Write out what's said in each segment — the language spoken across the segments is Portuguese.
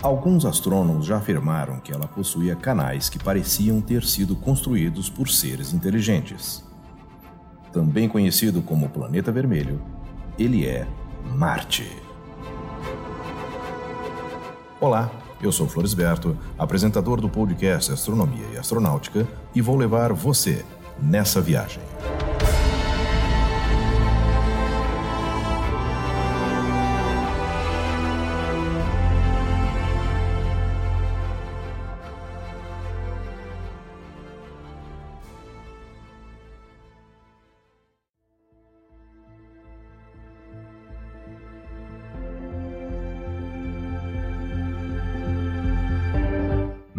Alguns astrônomos já afirmaram que ela possuía canais que pareciam ter sido construídos por seres inteligentes. Também conhecido como Planeta Vermelho, ele é Marte. Olá, eu sou Floresberto, apresentador do podcast Astronomia e Astronáutica, e vou levar você nessa viagem.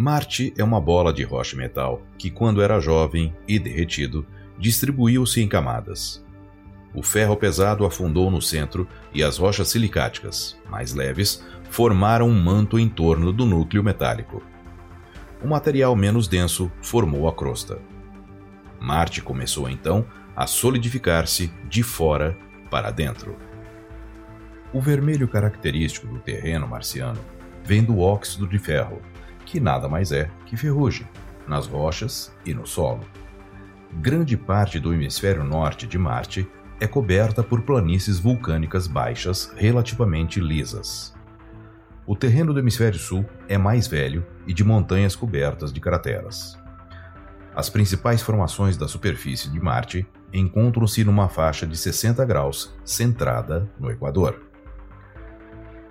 Marte é uma bola de rocha metal que, quando era jovem e derretido, distribuiu-se em camadas. O ferro pesado afundou no centro e as rochas silicáticas, mais leves, formaram um manto em torno do núcleo metálico. O material menos denso formou a crosta. Marte começou então a solidificar-se de fora para dentro. O vermelho característico do terreno marciano vem do óxido de ferro, que nada mais é que ferrugem, nas rochas e no solo. Grande parte do hemisfério norte de Marte é coberta por planícies vulcânicas baixas relativamente lisas. O terreno do hemisfério sul é mais velho e de montanhas cobertas de crateras. As principais formações da superfície de Marte encontram-se numa faixa de 60 graus centrada no Equador.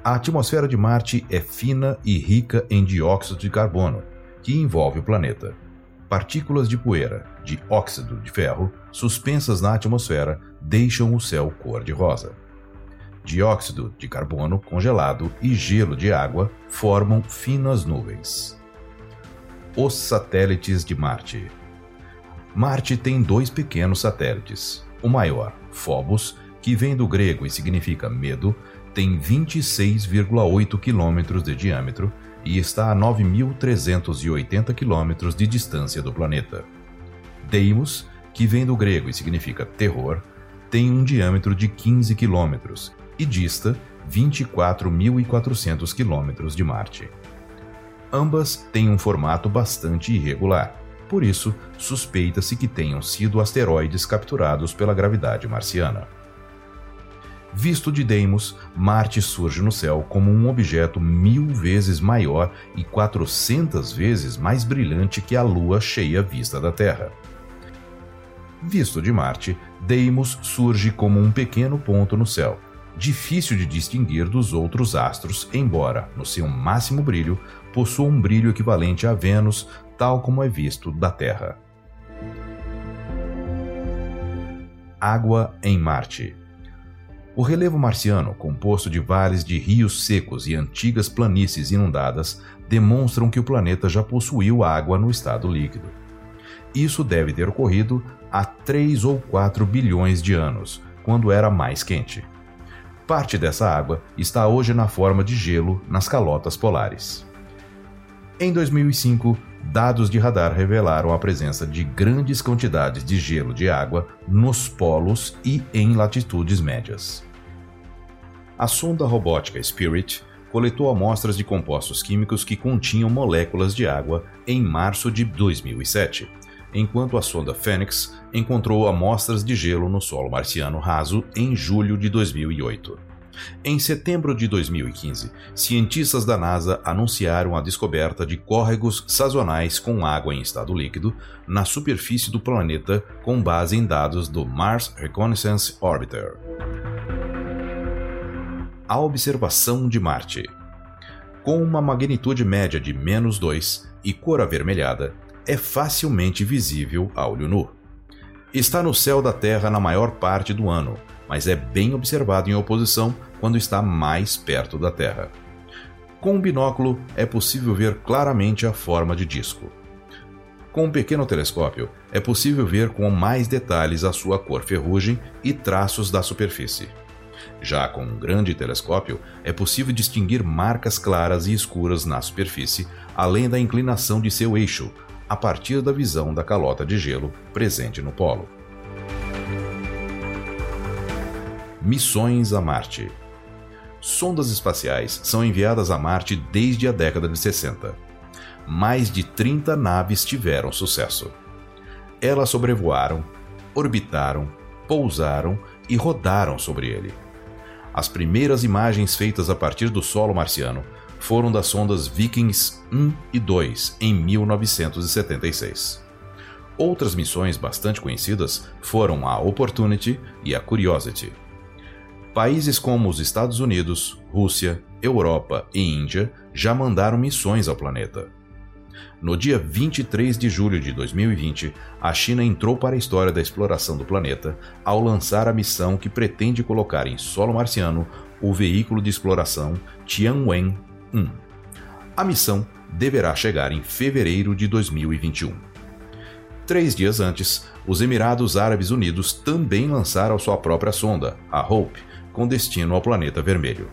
A atmosfera de Marte é fina e rica em dióxido de carbono, que envolve o planeta. Partículas de poeira, de óxido de ferro, suspensas na atmosfera, deixam o céu cor-de-rosa. Dióxido de carbono congelado e gelo de água formam finas nuvens. Os satélites de Marte. Marte tem dois pequenos satélites. O maior, Phobos, que vem do grego e significa medo, tem 26,8 quilômetros de diâmetro e está a 9.380 quilômetros de distância do planeta. Deimos, que vem do grego e significa terror, tem um diâmetro de 15 quilômetros e dista 24.400 quilômetros de Marte. Ambas têm um formato bastante irregular, por isso suspeita-se que tenham sido asteroides capturados pela gravidade marciana. Visto de Deimos, Marte surge no céu como um objeto mil vezes maior e 400 vezes mais brilhante que a Lua cheia vista da Terra. Visto de Marte, Deimos surge como um pequeno ponto no céu, difícil de distinguir dos outros astros, embora, no seu máximo brilho, possua um brilho equivalente a Vênus, tal como é visto da Terra. Água em Marte o relevo marciano, composto de vales de rios secos e antigas planícies inundadas, demonstram que o planeta já possuiu água no estado líquido. Isso deve ter ocorrido há 3 ou 4 bilhões de anos, quando era mais quente. Parte dessa água está hoje na forma de gelo nas calotas polares. Em 2005, dados de radar revelaram a presença de grandes quantidades de gelo de água nos polos e em latitudes médias. A sonda robótica Spirit coletou amostras de compostos químicos que continham moléculas de água em março de 2007, enquanto a sonda Phoenix encontrou amostras de gelo no solo marciano raso em julho de 2008. Em setembro de 2015, cientistas da NASA anunciaram a descoberta de córregos sazonais com água em estado líquido na superfície do planeta com base em dados do Mars Reconnaissance Orbiter a observação de Marte. Com uma magnitude média de menos 2 e cor avermelhada, é facilmente visível a olho nu. Está no céu da Terra na maior parte do ano, mas é bem observado em oposição quando está mais perto da Terra. Com um binóculo é possível ver claramente a forma de disco. Com um pequeno telescópio, é possível ver com mais detalhes a sua cor ferrugem e traços da superfície. Já com um grande telescópio, é possível distinguir marcas claras e escuras na superfície, além da inclinação de seu eixo, a partir da visão da calota de gelo presente no polo. Missões a Marte sondas espaciais são enviadas a Marte desde a década de 60. Mais de 30 naves tiveram sucesso. Elas sobrevoaram, orbitaram, pousaram e rodaram sobre ele. As primeiras imagens feitas a partir do solo marciano foram das sondas Vikings 1 e 2 em 1976. Outras missões bastante conhecidas foram a Opportunity e a Curiosity. Países como os Estados Unidos, Rússia, Europa e Índia já mandaram missões ao planeta. No dia 23 de julho de 2020, a China entrou para a história da exploração do planeta ao lançar a missão que pretende colocar em solo marciano o veículo de exploração Tianwen-1. A missão deverá chegar em fevereiro de 2021. Três dias antes, os Emirados Árabes Unidos também lançaram sua própria sonda, a Hope, com destino ao planeta vermelho.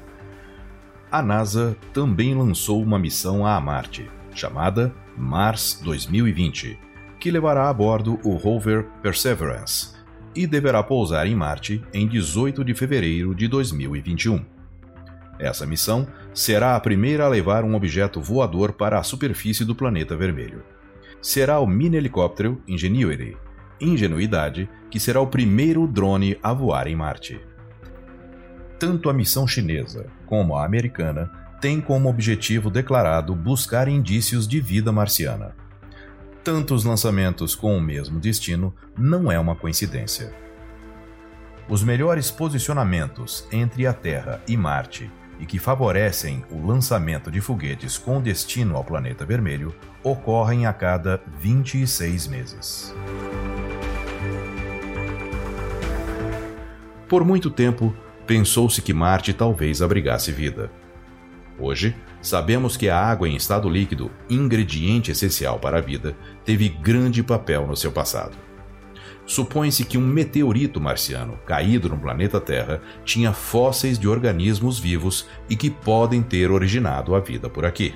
A NASA também lançou uma missão a Marte, chamada Mars 2020, que levará a bordo o rover Perseverance e deverá pousar em Marte em 18 de fevereiro de 2021. Essa missão será a primeira a levar um objeto voador para a superfície do planeta vermelho. Será o mini helicóptero Ingenuity, Ingenuidade, que será o primeiro drone a voar em Marte. Tanto a missão chinesa como a americana têm como objetivo declarado buscar indícios de vida marciana. Tantos lançamentos com o mesmo destino não é uma coincidência. Os melhores posicionamentos entre a Terra e Marte e que favorecem o lançamento de foguetes com destino ao planeta vermelho ocorrem a cada 26 meses. Por muito tempo, pensou-se que Marte talvez abrigasse vida. Hoje, sabemos que a água em estado líquido, ingrediente essencial para a vida, teve grande papel no seu passado. Supõe-se que um meteorito marciano caído no planeta Terra tinha fósseis de organismos vivos e que podem ter originado a vida por aqui.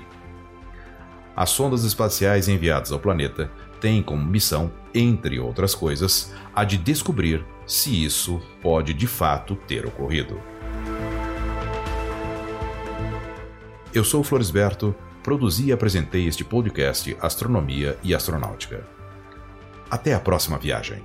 As sondas espaciais enviadas ao planeta têm como missão, entre outras coisas, a de descobrir se isso pode de fato ter ocorrido. Eu sou Floresberto, produzi e apresentei este podcast Astronomia e Astronáutica. Até a próxima viagem.